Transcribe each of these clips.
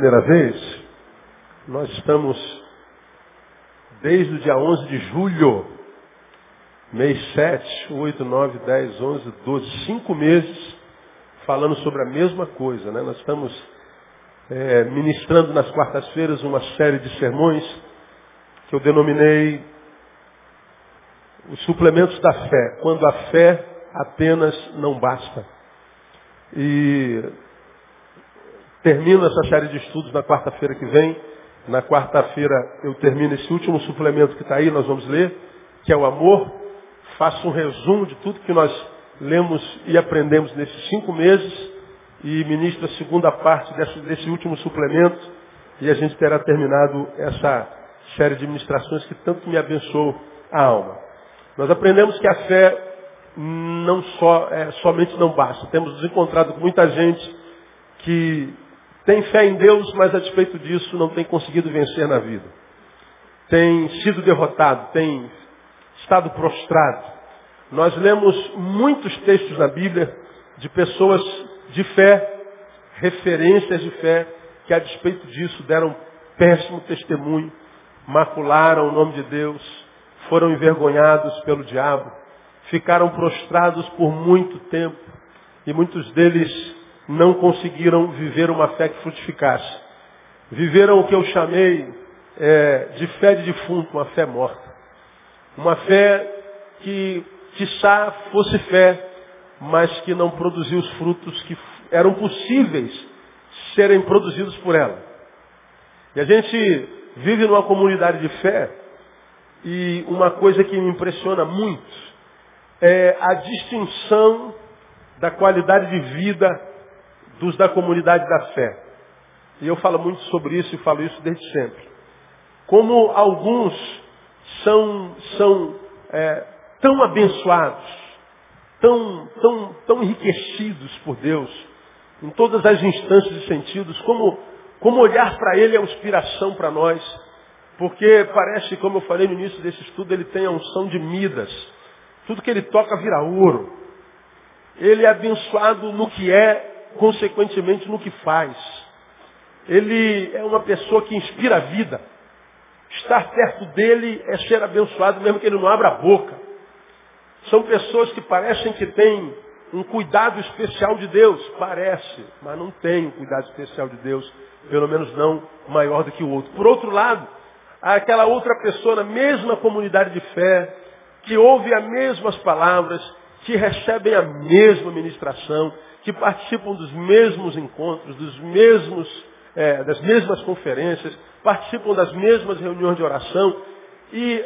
primeira vez, nós estamos desde o dia 11 de julho, mês 7, 8, 9, 10, 11, 12, cinco meses, falando sobre a mesma coisa. Né? Nós estamos é, ministrando nas quartas-feiras uma série de sermões que eu denominei os suplementos da fé, quando a fé apenas não basta. E termino essa série de estudos na quarta-feira que vem. Na quarta-feira eu termino esse último suplemento que está aí, nós vamos ler, que é o amor. Faço um resumo de tudo que nós lemos e aprendemos nesses cinco meses e ministro a segunda parte desse, desse último suplemento e a gente terá terminado essa série de ministrações que tanto me abençoou a alma. Nós aprendemos que a fé não só, é, somente não basta. Temos nos encontrado com muita gente que tem fé em Deus, mas a despeito disso não tem conseguido vencer na vida. Tem sido derrotado, tem estado prostrado. Nós lemos muitos textos na Bíblia de pessoas de fé, referências de fé, que a despeito disso deram péssimo testemunho, macularam o nome de Deus, foram envergonhados pelo diabo, ficaram prostrados por muito tempo e muitos deles não conseguiram viver uma fé que frutificasse. Viveram o que eu chamei é, de fé de defunto, uma fé morta. Uma fé que, quiçá, fosse fé, mas que não produziu os frutos que eram possíveis serem produzidos por ela. E a gente vive numa comunidade de fé e uma coisa que me impressiona muito é a distinção da qualidade de vida dos da comunidade da fé. E eu falo muito sobre isso e falo isso desde sempre. Como alguns são, são é, tão abençoados, tão, tão, tão enriquecidos por Deus, em todas as instâncias e sentidos, como, como olhar para Ele é uma inspiração para nós, porque parece, como eu falei no início desse estudo, ele tem a unção de Midas. Tudo que ele toca vira ouro. Ele é abençoado no que é, consequentemente no que faz. Ele é uma pessoa que inspira a vida. Estar perto dele é ser abençoado mesmo que ele não abra a boca. São pessoas que parecem que têm um cuidado especial de Deus. Parece, mas não tem um cuidado especial de Deus. Pelo menos não maior do que o outro. Por outro lado, há aquela outra pessoa na mesma comunidade de fé, que ouve as mesmas palavras, que recebem a mesma ministração, que participam dos mesmos encontros, dos mesmos, é, das mesmas conferências, participam das mesmas reuniões de oração, e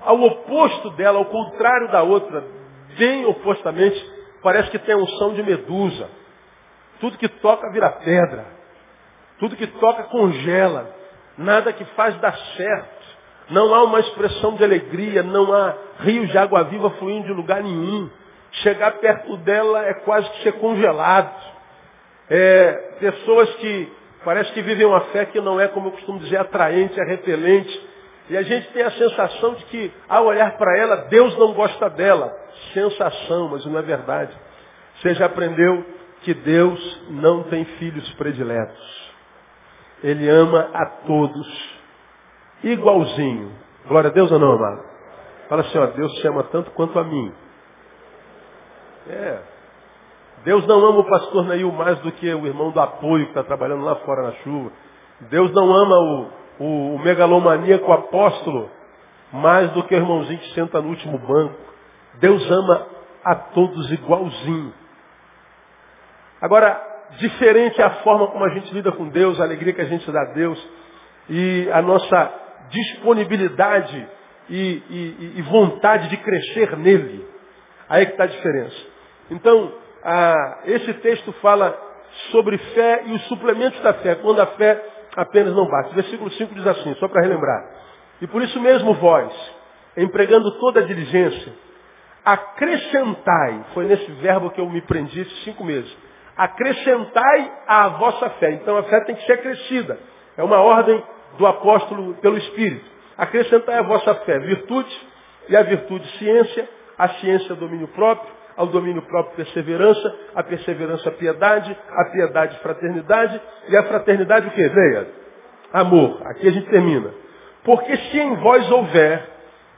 ao oposto dela, ao contrário da outra, bem opostamente, parece que tem a unção de medusa. Tudo que toca vira pedra. Tudo que toca congela. Nada que faz dar certo. Não há uma expressão de alegria, não há rios de água viva fluindo de lugar nenhum. Chegar perto dela é quase que ser congelado. É, pessoas que parece que vivem uma fé que não é, como eu costumo dizer, atraente, é repelente. E a gente tem a sensação de que, ao olhar para ela, Deus não gosta dela. Sensação, mas não é verdade. Você já aprendeu que Deus não tem filhos prediletos. Ele ama a todos igualzinho. Glória a Deus ou não, amado? Fala assim, ó, Deus te ama tanto quanto a mim. É. Deus não ama o pastor Neil mais do que o irmão do apoio que está trabalhando lá fora na chuva. Deus não ama o, o, o megalomaníaco apóstolo mais do que o irmãozinho que senta no último banco. Deus ama a todos igualzinho. Agora, diferente é a forma como a gente lida com Deus, a alegria que a gente dá a Deus e a nossa disponibilidade e, e, e vontade de crescer nele. Aí é que está a diferença. Então, ah, esse texto fala sobre fé e os suplementos da fé, quando a fé apenas não basta. Versículo 5 diz assim, só para relembrar. E por isso mesmo vós, empregando toda a diligência, acrescentai, foi nesse verbo que eu me prendi esses cinco meses, acrescentai a vossa fé. Então a fé tem que ser crescida. É uma ordem do apóstolo pelo Espírito. Acrescentai a vossa fé virtude, e a virtude ciência, a ciência domínio próprio, ao domínio próprio perseverança, a perseverança piedade, a piedade fraternidade, e a fraternidade o que? Leia. Amor. Aqui a gente termina. Porque se em vós houver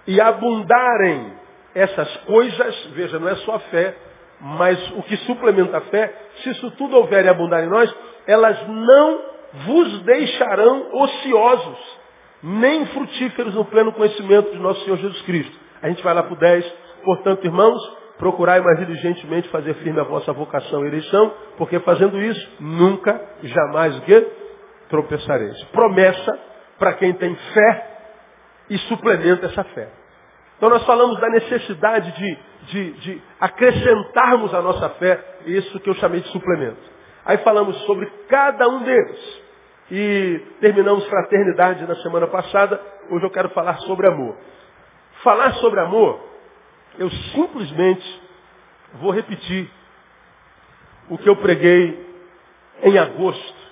e abundarem essas coisas, veja, não é só a fé, mas o que suplementa a fé, se isso tudo houver e abundar em nós, elas não vos deixarão ociosos, nem frutíferos no pleno conhecimento de nosso Senhor Jesus Cristo. A gente vai lá para o 10. Portanto, irmãos, procurai mais diligentemente fazer firme a vossa vocação e eleição, porque fazendo isso, nunca, jamais o quê? Tropeçareis. Promessa para quem tem fé e suplementa essa fé. Então nós falamos da necessidade de, de, de acrescentarmos a nossa fé, isso que eu chamei de suplemento. Aí falamos sobre cada um deles. E terminamos fraternidade na semana passada, hoje eu quero falar sobre amor. Falar sobre amor, eu simplesmente vou repetir o que eu preguei em agosto,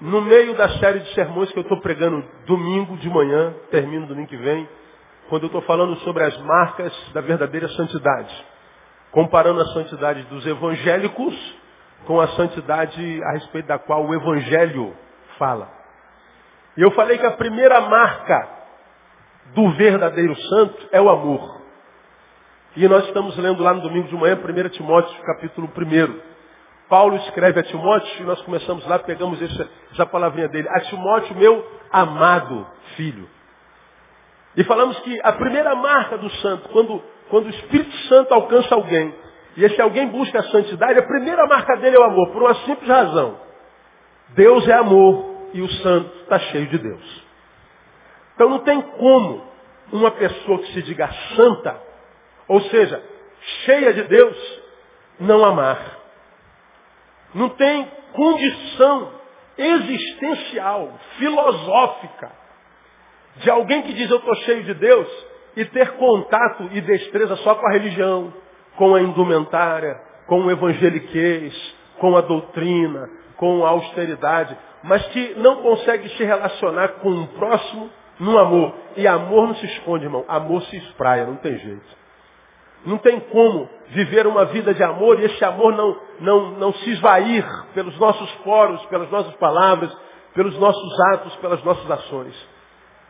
no meio da série de sermões que eu estou pregando domingo de manhã, termino domingo que vem, quando eu estou falando sobre as marcas da verdadeira santidade, comparando a santidade dos evangélicos com a santidade a respeito da qual o evangelho fala. E eu falei que a primeira marca do verdadeiro santo é o amor. E nós estamos lendo lá no domingo de manhã, 1 Timóteo, capítulo 1. Paulo escreve a Timóteo, e nós começamos lá, pegamos essa, essa palavrinha dele. A Timóteo, meu amado filho. E falamos que a primeira marca do santo, quando, quando o Espírito Santo alcança alguém, e esse alguém busca a santidade, a primeira marca dele é o amor, por uma simples razão. Deus é amor e o santo está cheio de Deus. Então não tem como uma pessoa que se diga santa, ou seja, cheia de Deus, não amar. Não tem condição existencial, filosófica, de alguém que diz eu estou cheio de Deus e ter contato e destreza só com a religião, com a indumentária, com o evangeliquez, com a doutrina, com a austeridade, mas que não consegue se relacionar com o próximo no amor. E amor não se esconde, irmão. Amor se espraia, não tem jeito. Não tem como viver uma vida de amor e esse amor não, não, não se esvair pelos nossos poros, pelas nossas palavras, pelos nossos atos, pelas nossas ações.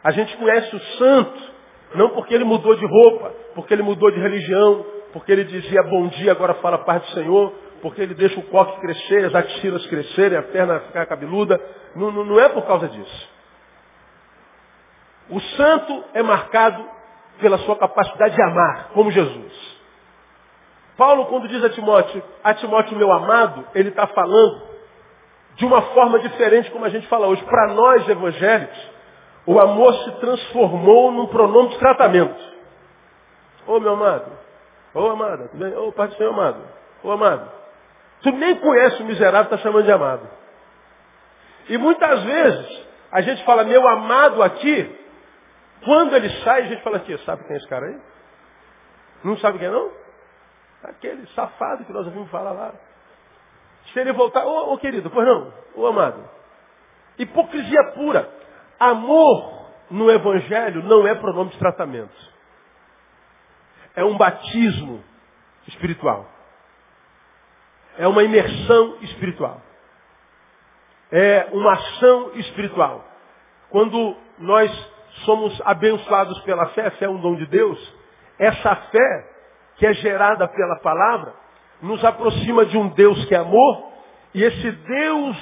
A gente conhece o santo, não porque ele mudou de roupa, porque ele mudou de religião, porque ele dizia bom dia, agora fala paz do Senhor, porque ele deixa o coque crescer, as axilas crescerem, a perna ficar cabeluda. Não, não, não é por causa disso. O santo é marcado pela sua capacidade de amar, como Jesus. Paulo, quando diz a Timóteo, a Timóteo, meu amado, ele está falando de uma forma diferente como a gente fala hoje. Para nós, evangélicos, o amor se transformou num pronome de tratamento. Ô meu amado, ô amada, tudo bem? Ô Pai do Senhor amado, ô amado. Tu nem conhece o miserável, está chamando de amado. E muitas vezes a gente fala, meu amado aqui, quando ele sai, a gente fala aqui, sabe quem é esse cara aí? Não sabe quem é não? Aquele safado que nós ouvimos falar lá. Se ele voltar, ô, ô querido, pois não, ô amado. Hipocrisia pura. Amor no Evangelho não é pronome de tratamento. É um batismo espiritual. É uma imersão espiritual. É uma ação espiritual. Quando nós somos abençoados pela fé, fé é um dom de Deus, essa fé que é gerada pela palavra, nos aproxima de um Deus que é amor, e esse Deus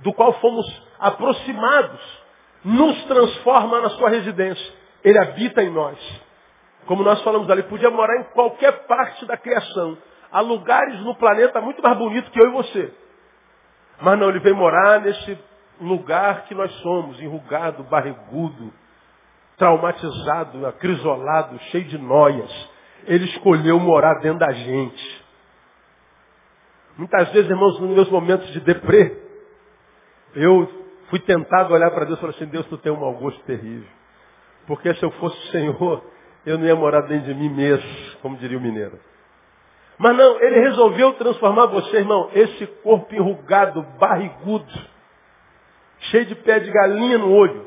do qual fomos aproximados, nos transforma na sua residência. Ele habita em nós. Como nós falamos ali, podia morar em qualquer parte da criação. Há lugares no planeta muito mais bonitos que eu e você. Mas não, ele vem morar nesse lugar que nós somos, enrugado, barrigudo, traumatizado, acrisolado, cheio de noias. Ele escolheu morar dentro da gente. Muitas vezes, irmãos, nos meus momentos de deprê, eu fui tentado olhar para Deus e falar assim, Deus, tu tem um mau gosto terrível. Porque se eu fosse o Senhor, eu não ia morar dentro de mim mesmo, como diria o mineiro. Mas não, ele resolveu transformar você, irmão, esse corpo enrugado, barrigudo, cheio de pé de galinha no olho.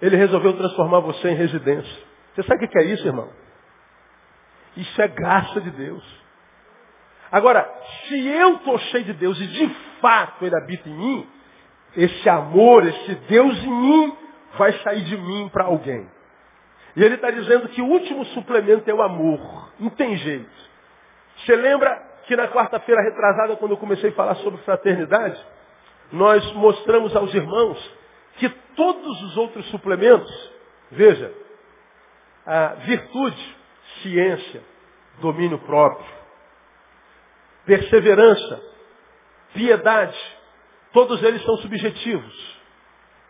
Ele resolveu transformar você em residência. Você sabe o que é isso, irmão? Isso é graça de Deus. Agora, se eu estou cheio de Deus e de fato Ele habita em mim, esse amor, esse Deus em mim, vai sair de mim para alguém. E ele está dizendo que o último suplemento é o amor. Não tem jeito. Você lembra que na quarta-feira retrasada, quando eu comecei a falar sobre fraternidade, nós mostramos aos irmãos que todos os outros suplementos, veja, a virtude, ciência, domínio próprio, perseverança, piedade, todos eles são subjetivos,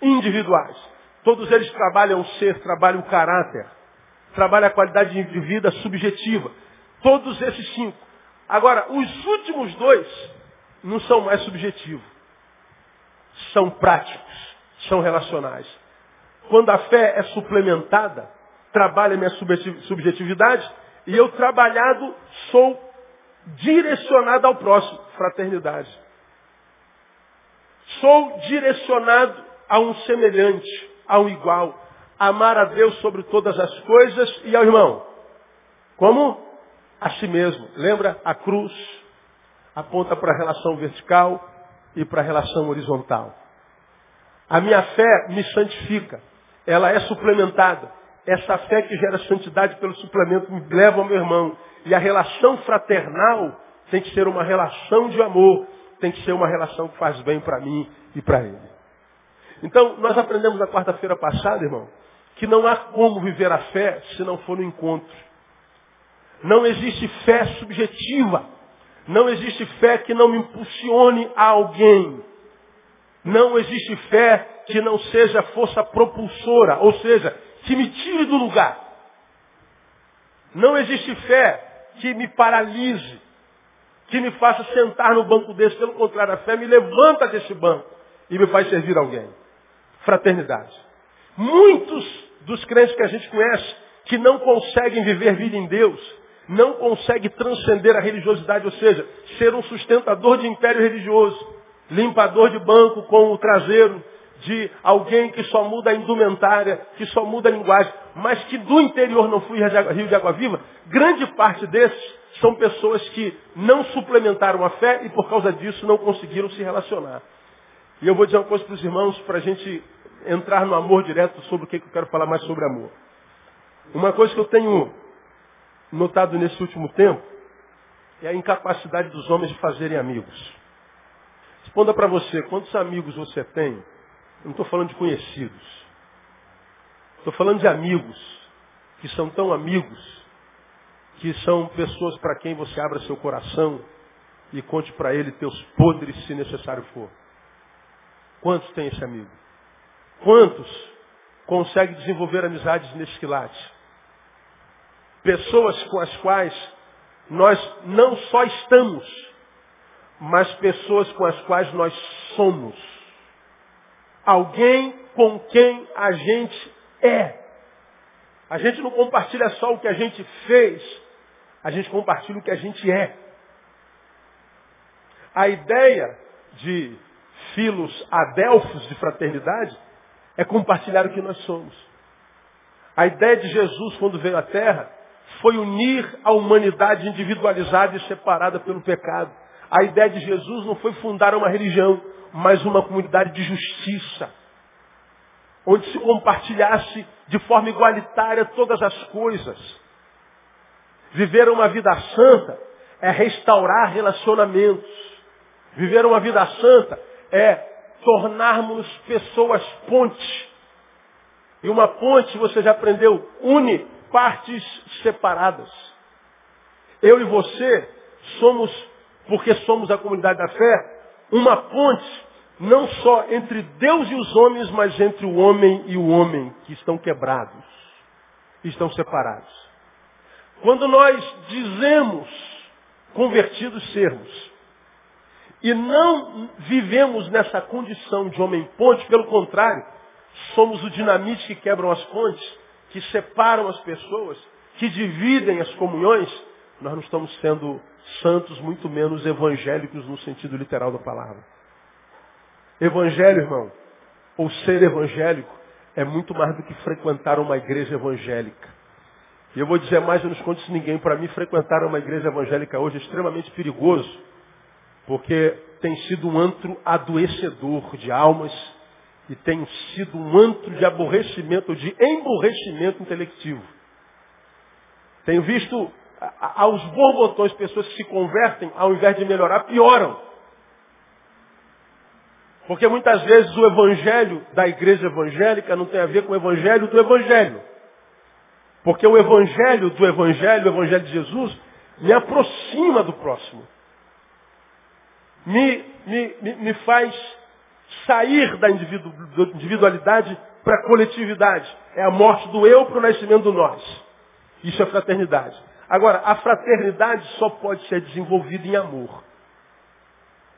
individuais. Todos eles trabalham o ser, trabalham o caráter, trabalham a qualidade de vida subjetiva. Todos esses cinco. Agora, os últimos dois não são mais subjetivos. São práticos, são relacionais. Quando a fé é suplementada, trabalha minha subjetividade e eu trabalhado sou direcionado ao próximo, fraternidade. Sou direcionado a um semelhante, a um igual. Amar a Deus sobre todas as coisas e ao irmão. Como? A si mesmo. Lembra? A cruz aponta para a relação vertical e para a relação horizontal. A minha fé me santifica. Ela é suplementada. Essa fé que gera santidade pelo suplemento me leva ao meu irmão. E a relação fraternal tem que ser uma relação de amor. Tem que ser uma relação que faz bem para mim e para ele. Então, nós aprendemos na quarta-feira passada, irmão, que não há como viver a fé se não for no encontro. Não existe fé subjetiva. Não existe fé que não me impulsione a alguém. Não existe fé que não seja força propulsora, ou seja, que me tire do lugar. Não existe fé que me paralise, que me faça sentar no banco desse. Pelo contrário, a fé me levanta desse banco e me faz servir alguém. Fraternidade. Muitos dos crentes que a gente conhece que não conseguem viver vida em Deus, não conseguem transcender a religiosidade, ou seja, ser um sustentador de império religioso, limpador de banco com o traseiro, de alguém que só muda a indumentária, que só muda a linguagem, mas que do interior não fui Rio de Água Viva, grande parte desses são pessoas que não suplementaram a fé e por causa disso não conseguiram se relacionar. E eu vou dizer uma coisa para os irmãos, para a gente entrar no amor direto sobre o que eu quero falar mais sobre amor. Uma coisa que eu tenho notado nesse último tempo é a incapacidade dos homens de fazerem amigos. Responda para você, quantos amigos você tem? Eu não estou falando de conhecidos. Estou falando de amigos, que são tão amigos, que são pessoas para quem você abra seu coração e conte para ele teus podres, se necessário for. Quantos tem esse amigo? Quantos conseguem desenvolver amizades nesse quilate? Pessoas com as quais nós não só estamos, mas pessoas com as quais nós somos. Alguém com quem a gente é. A gente não compartilha só o que a gente fez, a gente compartilha o que a gente é. A ideia de filos adelfos de fraternidade é compartilhar o que nós somos. A ideia de Jesus, quando veio à Terra, foi unir a humanidade individualizada e separada pelo pecado. A ideia de Jesus não foi fundar uma religião, mas uma comunidade de justiça, onde se compartilhasse de forma igualitária todas as coisas. Viver uma vida santa é restaurar relacionamentos. Viver uma vida santa é tornarmos pessoas ponte. E uma ponte, você já aprendeu, une partes separadas. Eu e você somos, porque somos a comunidade da fé, uma ponte não só entre Deus e os homens, mas entre o homem e o homem, que estão quebrados, estão separados. Quando nós dizemos convertidos sermos, e não vivemos nessa condição de homem ponte, pelo contrário, somos o dinamite que quebram as pontes, que separam as pessoas, que dividem as comunhões, nós não estamos sendo santos, muito menos evangélicos no sentido literal da palavra. Evangelho, irmão, ou ser evangélico, é muito mais do que frequentar uma igreja evangélica. E eu vou dizer mais, eu não escondo isso ninguém. Para mim, frequentar uma igreja evangélica hoje é extremamente perigoso, porque tem sido um antro adoecedor de almas e tem sido um antro de aborrecimento, de emborrecimento intelectivo. Tenho visto aos borbotões pessoas que se convertem, ao invés de melhorar, pioram. Porque muitas vezes o evangelho da igreja evangélica não tem a ver com o evangelho do evangelho. Porque o evangelho do evangelho, o evangelho de Jesus, me aproxima do próximo. Me, me, me, faz sair da individualidade para a coletividade. É a morte do eu para o nascimento do nós. Isso é fraternidade. Agora, a fraternidade só pode ser desenvolvida em amor.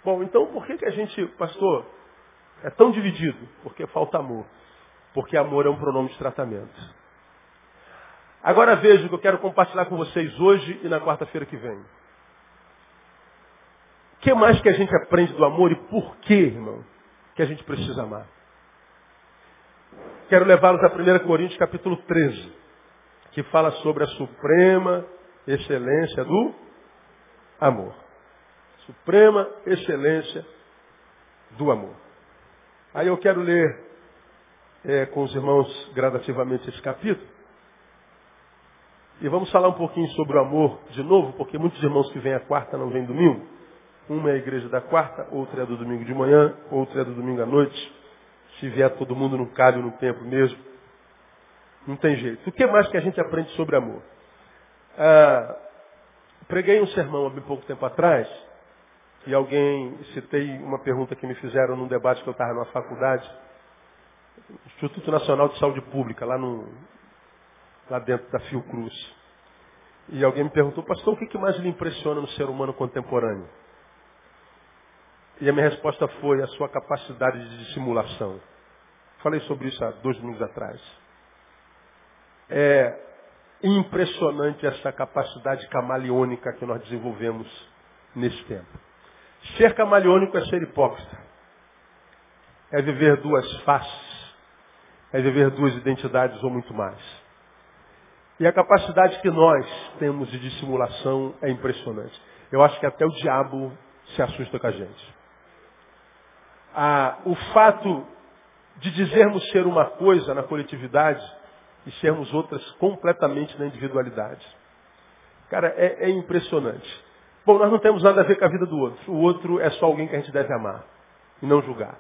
Bom, então por que, que a gente, pastor, é tão dividido? Porque falta amor. Porque amor é um pronome de tratamento. Agora veja o que eu quero compartilhar com vocês hoje e na quarta-feira que vem. O que mais que a gente aprende do amor e por que, irmão, que a gente precisa amar? Quero levá-los a 1 Coríntios capítulo 13, que fala sobre a suprema excelência do amor. Suprema excelência do amor. Aí eu quero ler é, com os irmãos gradativamente esse capítulo. E vamos falar um pouquinho sobre o amor de novo, porque muitos irmãos que vêm à quarta não vêm domingo. Uma é a igreja da quarta, outra é do domingo de manhã, outra é do domingo à noite. Se vier todo mundo não cabe no tempo mesmo. Não tem jeito. O que mais que a gente aprende sobre amor? Ah, preguei um sermão há bem pouco tempo atrás, e alguém, citei uma pergunta que me fizeram num debate que eu estava na faculdade, Instituto Nacional de Saúde Pública, lá no, lá dentro da Fiocruz. E alguém me perguntou, pastor, o que, mais lhe impressiona no ser humano contemporâneo? E a minha resposta foi a sua capacidade de dissimulação. Falei sobre isso há dois domingos atrás. É impressionante essa capacidade camaleônica que nós desenvolvemos nesse tempo. Ser camaleônico é ser hipócrita. É viver duas faces. É viver duas identidades ou muito mais. E a capacidade que nós temos de dissimulação é impressionante. Eu acho que até o diabo se assusta com a gente. Ah, o fato de dizermos ser uma coisa na coletividade e sermos outras completamente na individualidade. Cara, é, é impressionante. Bom, nós não temos nada a ver com a vida do outro. O outro é só alguém que a gente deve amar e não julgar.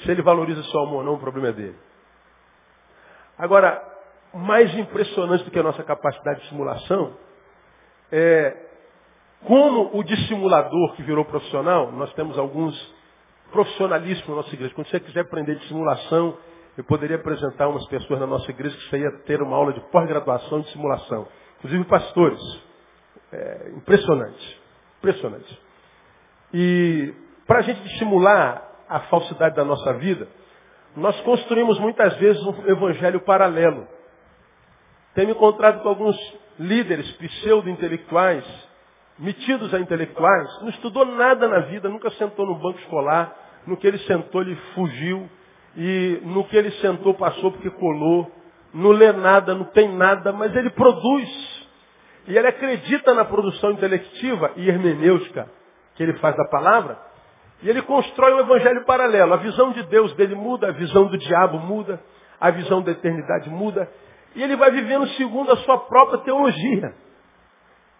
Se ele valoriza seu amor ou não, o problema é dele. Agora, mais impressionante do que a nossa capacidade de simulação é como o dissimulador que virou profissional, nós temos alguns profissionalistas na nossa igreja. Quando você quiser aprender de simulação, eu poderia apresentar umas pessoas na nossa igreja que você ia ter uma aula de pós-graduação de simulação. Inclusive pastores. É impressionante. Impressionante. E para a gente dissimular a falsidade da nossa vida, nós construímos muitas vezes um evangelho paralelo. Tenho me encontrado com alguns líderes pseudo-intelectuais, metidos a intelectuais, não estudou nada na vida, nunca sentou no banco escolar, no que ele sentou ele fugiu, e no que ele sentou passou porque colou, não lê nada, não tem nada, mas ele produz. E ele acredita na produção intelectiva e hermenêutica que ele faz da palavra, e ele constrói um evangelho paralelo. A visão de Deus dele muda, a visão do diabo muda, a visão da eternidade muda, e ele vai vivendo segundo a sua própria teologia.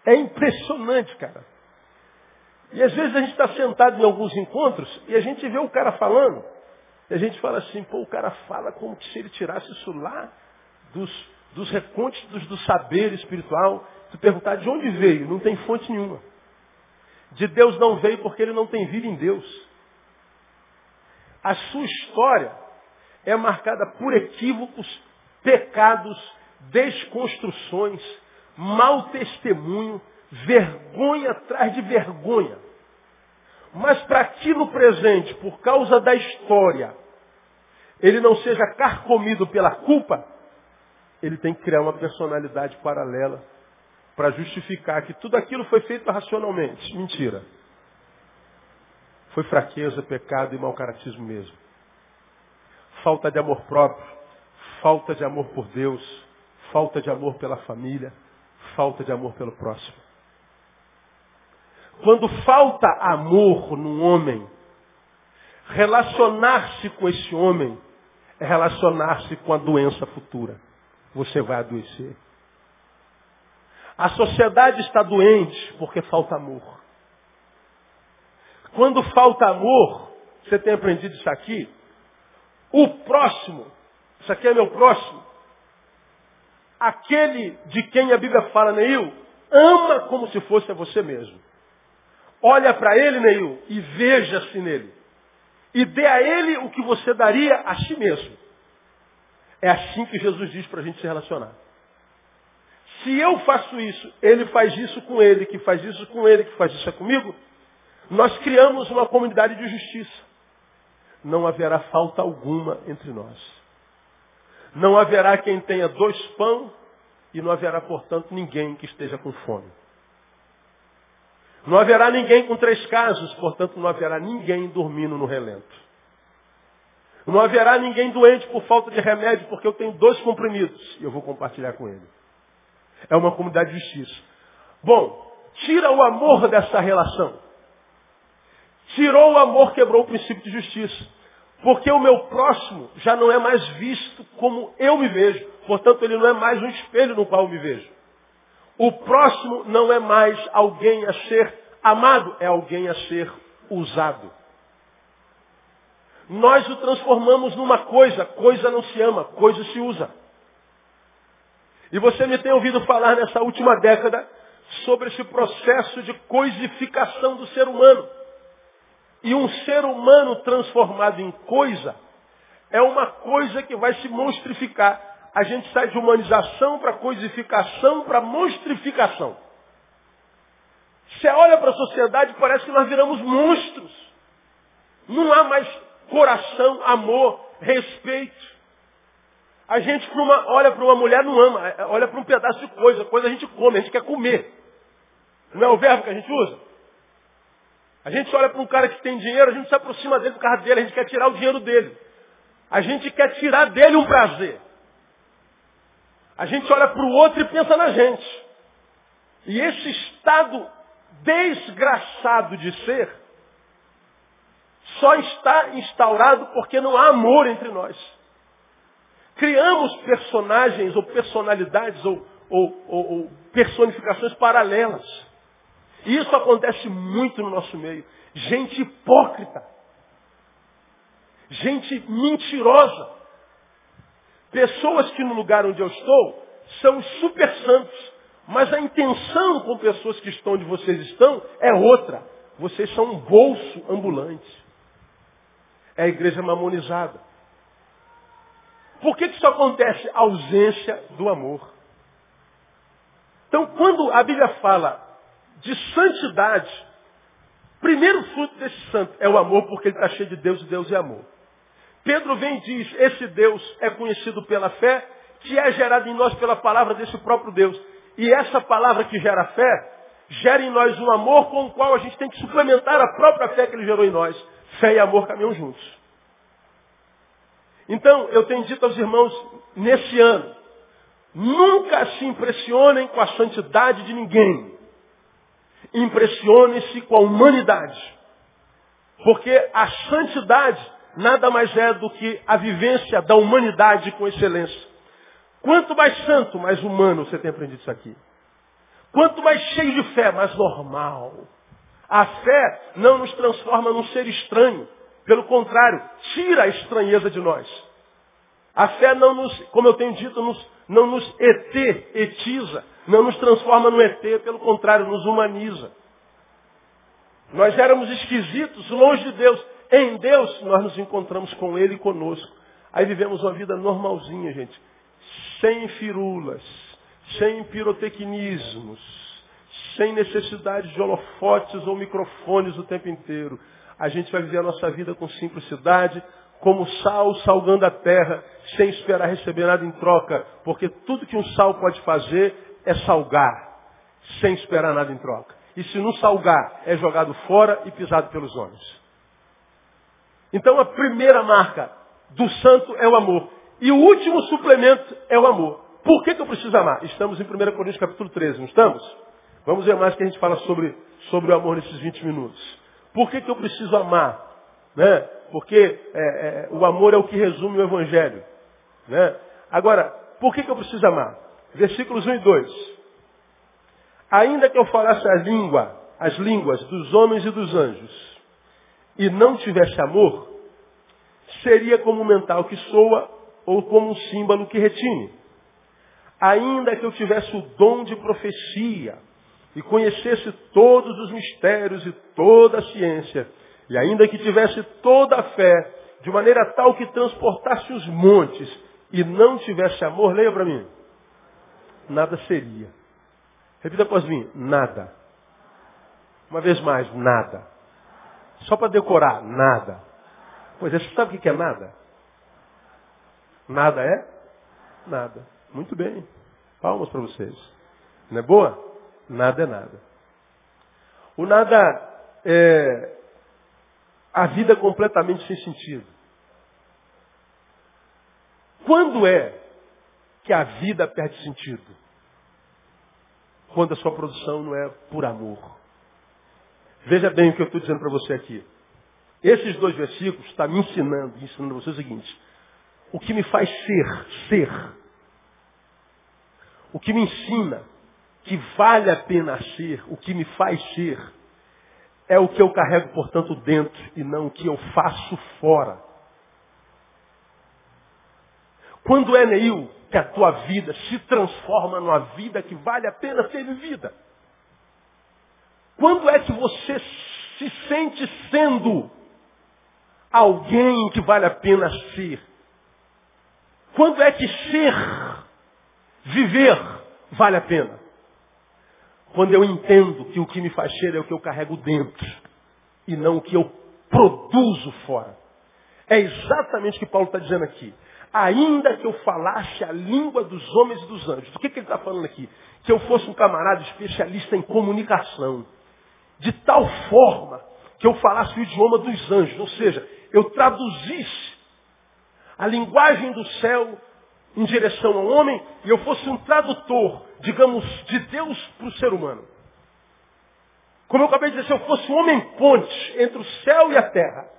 É impressionante, cara. E às vezes a gente está sentado em alguns encontros e a gente vê o cara falando. A gente fala assim, pô, o cara fala como se ele tirasse isso lá dos, dos recônditos do saber espiritual. Se perguntar de onde veio, não tem fonte nenhuma. De Deus não veio porque ele não tem vida em Deus. A sua história é marcada por equívocos pecados, desconstruções, mau testemunho, vergonha atrás de vergonha. Mas para que no presente, por causa da história, ele não seja carcomido pela culpa, ele tem que criar uma personalidade paralela para justificar que tudo aquilo foi feito racionalmente. Mentira. Foi fraqueza, pecado e mau caratismo mesmo. Falta de amor próprio falta de amor por Deus, falta de amor pela família, falta de amor pelo próximo. Quando falta amor num homem, relacionar-se com esse homem relacionar-se com a doença futura. Você vai adoecer. A sociedade está doente porque falta amor. Quando falta amor, você tem aprendido isso aqui? O próximo, isso aqui é meu próximo, aquele de quem a Bíblia fala, Neil, ama como se fosse a você mesmo. Olha para ele, Neil, e veja-se nele. E dê a ele o que você daria a si mesmo. É assim que Jesus diz para a gente se relacionar. Se eu faço isso, ele faz isso com ele, que faz isso com ele, que faz isso comigo, nós criamos uma comunidade de justiça. Não haverá falta alguma entre nós. Não haverá quem tenha dois pão e não haverá, portanto, ninguém que esteja com fome. Não haverá ninguém com três casos, portanto, não haverá ninguém dormindo no relento. Não haverá ninguém doente por falta de remédio, porque eu tenho dois comprimidos e eu vou compartilhar com ele. É uma comunidade de justiça. Bom, tira o amor dessa relação. Tirou o amor, quebrou o princípio de justiça. Porque o meu próximo já não é mais visto como eu me vejo. Portanto, ele não é mais um espelho no qual eu me vejo. O próximo não é mais alguém a ser amado, é alguém a ser usado. Nós o transformamos numa coisa, coisa não se ama, coisa se usa. E você me tem ouvido falar nessa última década sobre esse processo de coisificação do ser humano. E um ser humano transformado em coisa é uma coisa que vai se monstrificar. A gente sai de humanização para coisificação para monstrificação. Você olha para a sociedade parece que nós viramos monstros. Não há mais coração, amor, respeito. A gente uma, olha para uma mulher não ama, é, olha para um pedaço de coisa, coisa a gente come, a gente quer comer. Não é o verbo que a gente usa? A gente olha para um cara que tem dinheiro, a gente se aproxima dele por causa dele, a gente quer tirar o dinheiro dele. A gente quer tirar dele um prazer. A gente olha para o outro e pensa na gente. E esse estado desgraçado de ser só está instaurado porque não há amor entre nós. Criamos personagens ou personalidades ou, ou, ou, ou personificações paralelas. E isso acontece muito no nosso meio. Gente hipócrita. Gente mentirosa. Pessoas que no lugar onde eu estou são super santos. Mas a intenção com pessoas que estão onde vocês estão é outra. Vocês são um bolso ambulante. É a igreja mamonizada. Por que, isso acontece? A ausência do amor. Então, quando a Bíblia fala de santidade, primeiro fruto desse santo é o amor, porque ele está cheio de Deus e Deus é amor. Pedro vem e diz, esse Deus é conhecido pela fé, que é gerado em nós pela palavra desse próprio Deus. E essa palavra que gera fé, gera em nós um amor com o qual a gente tem que suplementar a própria fé que ele gerou em nós. Fé e amor caminham juntos. Então, eu tenho dito aos irmãos, nesse ano, nunca se impressionem com a santidade de ninguém impressione-se com a humanidade. Porque a santidade nada mais é do que a vivência da humanidade com excelência. Quanto mais santo, mais humano, você tem aprendido isso aqui. Quanto mais cheio de fé, mais normal. A fé não nos transforma num ser estranho. Pelo contrário, tira a estranheza de nós. A fé não nos, como eu tenho dito, nos, não nos et, etiza, não nos transforma no ET, pelo contrário, nos humaniza. Nós éramos esquisitos, longe de Deus. Em Deus nós nos encontramos com Ele conosco. Aí vivemos uma vida normalzinha, gente. Sem firulas, sem pirotecnismos, sem necessidade de holofotes ou microfones o tempo inteiro. A gente vai viver a nossa vida com simplicidade, como sal salgando a terra, sem esperar receber nada em troca. Porque tudo que um sal pode fazer é salgar, sem esperar nada em troca. E se não salgar, é jogado fora e pisado pelos homens. Então a primeira marca do santo é o amor. E o último suplemento é o amor. Por que, que eu preciso amar? Estamos em 1 Coríntios capítulo 13, não estamos? Vamos ver mais que a gente fala sobre, sobre o amor nesses 20 minutos. Por que, que eu preciso amar? Né? Porque é, é, o amor é o que resume o Evangelho. Né? Agora, por que, que eu preciso amar? Versículos 1 e 2. Ainda que eu falasse a língua, as línguas dos homens e dos anjos, e não tivesse amor, seria como um mental que soa ou como um símbolo que retine. Ainda que eu tivesse o dom de profecia e conhecesse todos os mistérios e toda a ciência, e ainda que tivesse toda a fé, de maneira tal que transportasse os montes e não tivesse amor, leia para mim, nada seria. Repita após mim, nada. Uma vez mais, nada. Só para decorar, nada. Pois é, você sabe o que é nada? Nada é? Nada. Muito bem. Palmas para vocês. Não é boa? Nada é nada. O nada é a vida completamente sem sentido. Quando é que a vida perde sentido? Quando a sua produção não é por amor. Veja bem o que eu estou dizendo para você aqui. Esses dois versículos estão me ensinando, ensinando você o seguinte. O que me faz ser, ser. O que me ensina que vale a pena ser, o que me faz ser, é o que eu carrego, portanto, dentro e não o que eu faço fora. Quando é, Neil, que a tua vida se transforma numa vida que vale a pena ser vivida? Quando é que você se sente sendo alguém que vale a pena ser? Quando é que ser, viver, vale a pena? Quando eu entendo que o que me faz ser é o que eu carrego dentro e não o que eu produzo fora. É exatamente o que Paulo está dizendo aqui. Ainda que eu falasse a língua dos homens e dos anjos. O que, que ele está falando aqui? Que eu fosse um camarada especialista em comunicação. De tal forma que eu falasse o idioma dos anjos. Ou seja, eu traduzisse a linguagem do céu em direção ao homem e eu fosse um tradutor, digamos, de Deus para o ser humano. Como eu acabei de dizer, se eu fosse um homem ponte entre o céu e a terra,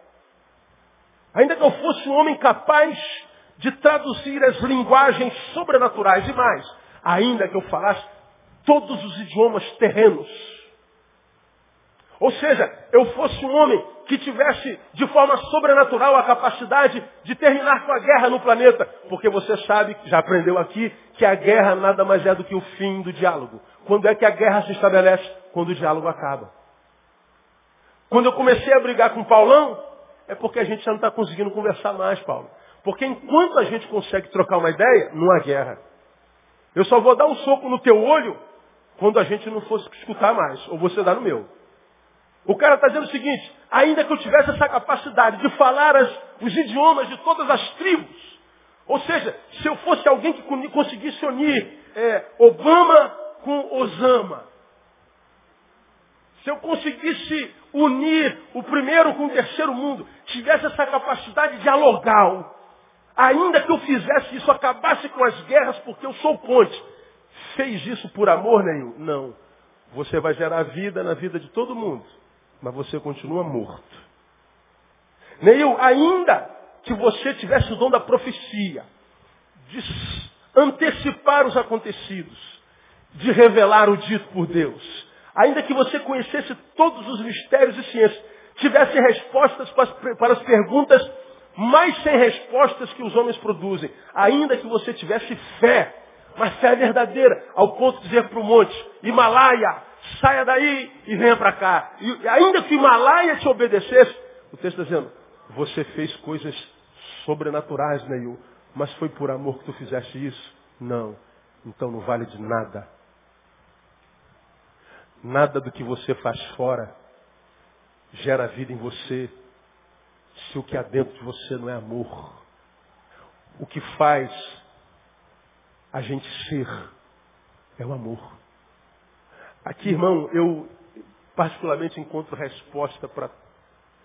ainda que eu fosse um homem capaz de traduzir as linguagens sobrenaturais e mais, ainda que eu falasse todos os idiomas terrenos, ou seja, eu fosse um homem que tivesse de forma sobrenatural a capacidade de terminar com a guerra no planeta. Porque você sabe, já aprendeu aqui, que a guerra nada mais é do que o fim do diálogo. Quando é que a guerra se estabelece? Quando o diálogo acaba. Quando eu comecei a brigar com o Paulão, é porque a gente já não está conseguindo conversar mais, Paulo. Porque enquanto a gente consegue trocar uma ideia, não há guerra. Eu só vou dar um soco no teu olho quando a gente não fosse escutar mais. Ou você dá no meu. O cara está dizendo o seguinte, ainda que eu tivesse essa capacidade de falar as, os idiomas de todas as tribos, ou seja, se eu fosse alguém que conseguisse unir é, Obama com Osama, se eu conseguisse unir o primeiro com o terceiro mundo, tivesse essa capacidade dialogal, ainda que eu fizesse isso, acabasse com as guerras porque eu sou ponte, fez isso por amor nenhum? Não. Você vai gerar vida na vida de todo mundo mas você continua morto. Neil, ainda que você tivesse o dom da profecia, de antecipar os acontecidos, de revelar o dito por Deus, ainda que você conhecesse todos os mistérios e ciências, tivesse respostas para as perguntas mais sem respostas que os homens produzem, ainda que você tivesse fé, mas fé verdadeira, ao ponto de dizer para o monte, Himalaia, saia daí e venha para cá. E ainda que o Himalaia te obedecesse, o texto está dizendo, você fez coisas sobrenaturais, Neil, mas foi por amor que tu fizeste isso? Não. Então não vale de nada. Nada do que você faz fora gera vida em você, se o que há dentro de você não é amor. O que faz a gente ser é o amor. Aqui, irmão, eu particularmente encontro resposta para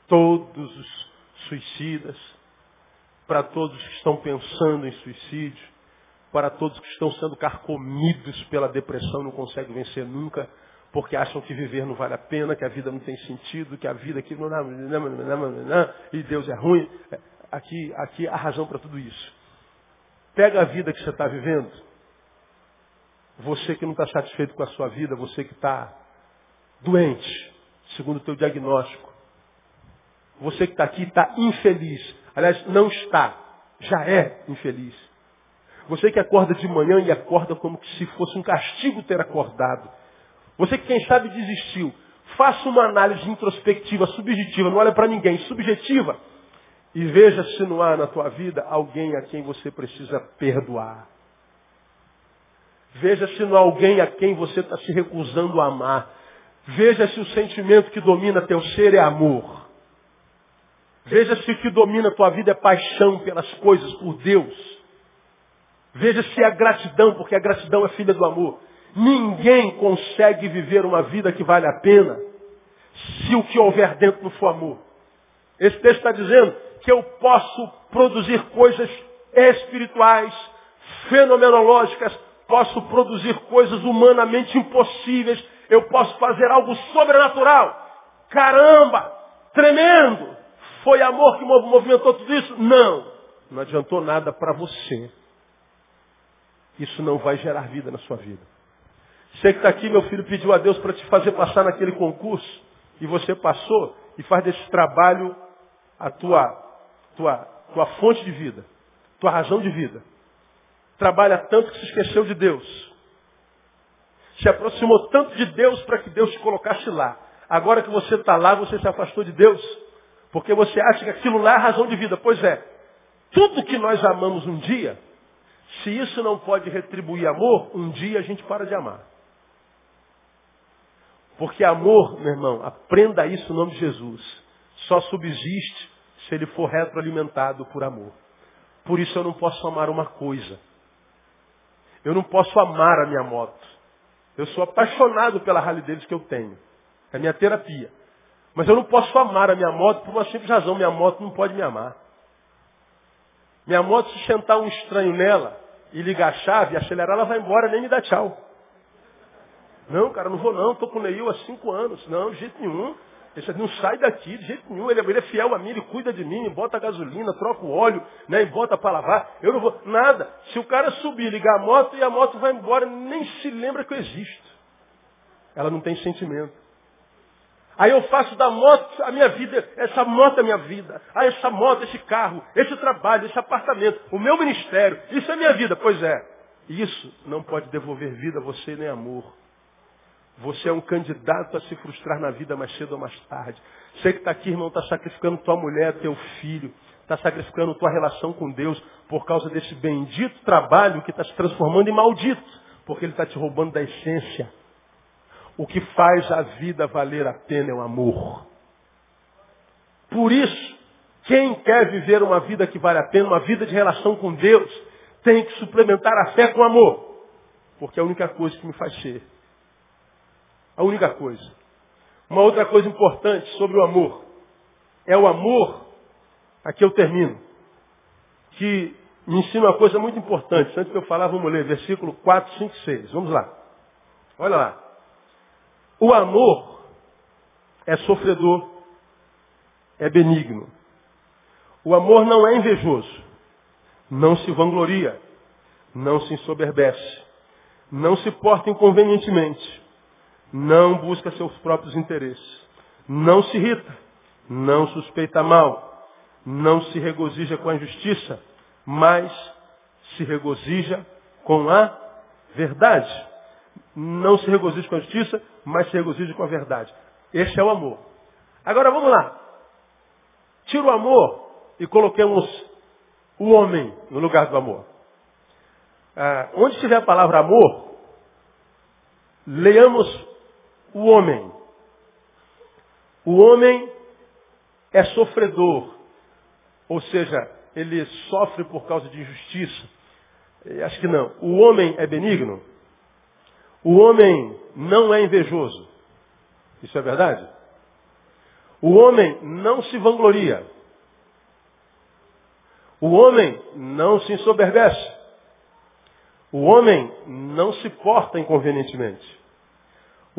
todos os suicidas, para todos que estão pensando em suicídio, para todos que estão sendo carcomidos pela depressão, não conseguem vencer nunca, porque acham que viver não vale a pena, que a vida não tem sentido, que a vida aqui não, não, não, não, não e Deus é ruim. Aqui, aqui a razão para tudo isso. Pega a vida que você está vivendo, você que não está satisfeito com a sua vida, você que está doente, segundo o teu diagnóstico. Você que está aqui está infeliz. Aliás, não está, já é infeliz. Você que acorda de manhã e acorda como se fosse um castigo ter acordado. Você que, quem sabe, desistiu. Faça uma análise introspectiva, subjetiva, não olha para ninguém, subjetiva. E veja se não há na tua vida alguém a quem você precisa perdoar. Veja se não há alguém a quem você está se recusando a amar. Veja se o sentimento que domina teu ser é amor. Veja se o que domina tua vida é paixão pelas coisas, por Deus. Veja se é gratidão, porque a gratidão é filha do amor. Ninguém consegue viver uma vida que vale a pena se o que houver dentro não for amor. Esse texto está dizendo que eu posso produzir coisas espirituais, fenomenológicas, posso produzir coisas humanamente impossíveis, eu posso fazer algo sobrenatural. Caramba! Tremendo! Foi amor que movimentou tudo isso? Não! Não adiantou nada para você isso não vai gerar vida na sua vida. Você que está aqui, meu filho, pediu a Deus para te fazer passar naquele concurso, e você passou, e faz desse trabalho a tua, tua, tua fonte de vida, tua razão de vida. Trabalha tanto que se esqueceu de Deus. Se aproximou tanto de Deus para que Deus te colocasse lá. Agora que você está lá, você se afastou de Deus. Porque você acha que aquilo lá é a razão de vida. Pois é. Tudo que nós amamos um dia, se isso não pode retribuir amor, um dia a gente para de amar. Porque amor, meu irmão, aprenda isso no nome de Jesus, só subsiste se ele for retroalimentado por amor. Por isso eu não posso amar uma coisa. Eu não posso amar a minha moto. Eu sou apaixonado pela Harley Davidson que eu tenho. É a minha terapia. Mas eu não posso amar a minha moto por uma simples razão. Minha moto não pode me amar. Minha moto, se sentar um estranho nela e ligar a chave, acelerar, ela vai embora, nem me dá tchau. Não, cara, não vou não, estou com o Neil há cinco anos. Não, de jeito nenhum. Esse não sai daqui, de jeito nenhum. Ele, ele é fiel a mim, ele cuida de mim, bota gasolina, troca o óleo, né, e bota para lavar. Eu não vou. Nada. Se o cara subir, ligar a moto e a moto vai embora, nem se lembra que eu existo. Ela não tem sentimento. Aí eu faço da moto a minha vida, essa moto é a minha vida. Ah, essa moto, esse carro, esse trabalho, esse apartamento, o meu ministério, isso é minha vida. Pois é, isso não pode devolver vida a você nem amor. Você é um candidato a se frustrar na vida mais cedo ou mais tarde. Você que está aqui, irmão, está sacrificando tua mulher, teu filho, está sacrificando tua relação com Deus por causa desse bendito trabalho que está se transformando em maldito, porque ele está te roubando da essência. O que faz a vida valer a pena é o amor. Por isso, quem quer viver uma vida que vale a pena, uma vida de relação com Deus, tem que suplementar a fé com amor. Porque é a única coisa que me faz ser. A única coisa. Uma outra coisa importante sobre o amor. É o amor, aqui eu termino, que me ensina uma coisa muito importante. Antes de eu falar, vamos ler versículo 4, 5, 6. Vamos lá. Olha lá. O amor é sofredor, é benigno. O amor não é invejoso, não se vangloria, não se ensoberbece, não se porta inconvenientemente, não busca seus próprios interesses, não se irrita, não suspeita mal, não se regozija com a injustiça, mas se regozija com a verdade não se regozije com a justiça, mas se regozije com a verdade. Este é o amor. Agora vamos lá. Tira o amor e coloquemos o homem no lugar do amor. Ah, onde estiver a palavra amor, leiamos o homem. O homem é sofredor, ou seja, ele sofre por causa de injustiça. Acho que não. O homem é benigno. O homem não é invejoso. Isso é verdade? O homem não se vangloria. O homem não se ensoberbece. O homem não se porta inconvenientemente.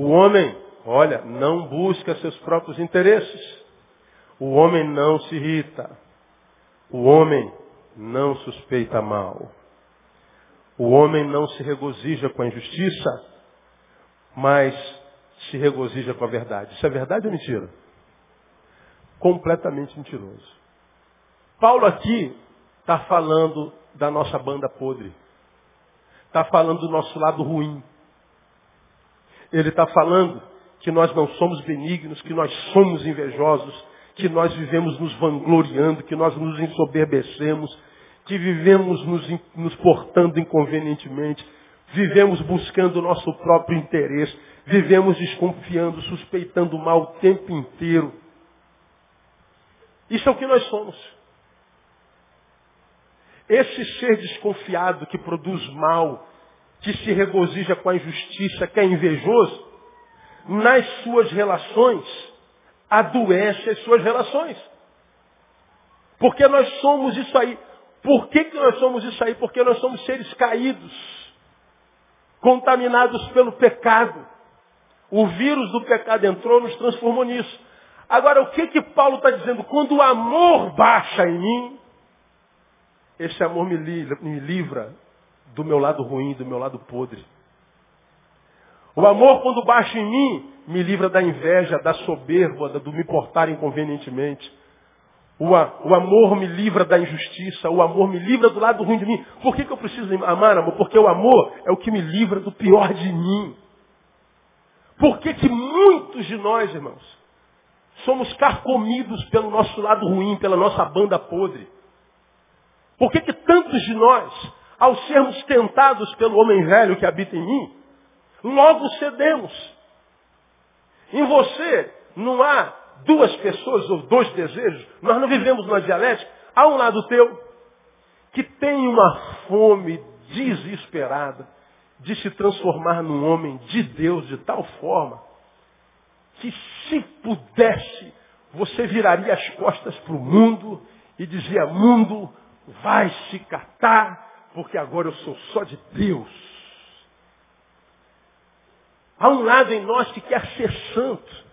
O homem, olha, não busca seus próprios interesses. O homem não se irrita. O homem não suspeita mal. O homem não se regozija com a injustiça, mas se regozija com a verdade. Isso é verdade ou mentira? Completamente mentiroso. Paulo aqui está falando da nossa banda podre. Está falando do nosso lado ruim. Ele está falando que nós não somos benignos, que nós somos invejosos, que nós vivemos nos vangloriando, que nós nos ensoberbecemos, que vivemos nos, nos portando inconvenientemente, vivemos buscando o nosso próprio interesse, vivemos desconfiando, suspeitando mal o tempo inteiro. Isso é o que nós somos. Esse ser desconfiado que produz mal, que se regozija com a injustiça, que é invejoso, nas suas relações, adoece as suas relações. Porque nós somos isso aí. Por que, que nós somos isso aí? Porque nós somos seres caídos, contaminados pelo pecado. O vírus do pecado entrou, nos transformou nisso. Agora, o que que Paulo está dizendo? Quando o amor baixa em mim, esse amor me livra, me livra do meu lado ruim, do meu lado podre. O amor, quando baixa em mim, me livra da inveja, da soberba, do me portar inconvenientemente. O, o, amor me livra da injustiça, o amor me livra do lado ruim de mim. Por que, que eu preciso amar, amor? Porque o amor é o que me livra do pior de mim. Por que, que muitos de nós, irmãos, somos carcomidos pelo nosso lado ruim, pela nossa banda podre? Por que, que tantos de nós, ao sermos tentados pelo homem velho que habita em mim, logo cedemos? Em você não há duas pessoas ou dois desejos. Nós não vivemos numa dialética. Há um lado teu que tem uma fome desesperada de se transformar num homem de Deus de tal forma que se pudesse, você viraria as costas para o mundo e dizia, mundo, vai se catar, porque agora eu sou só de Deus. Há um lado em nós que quer ser santo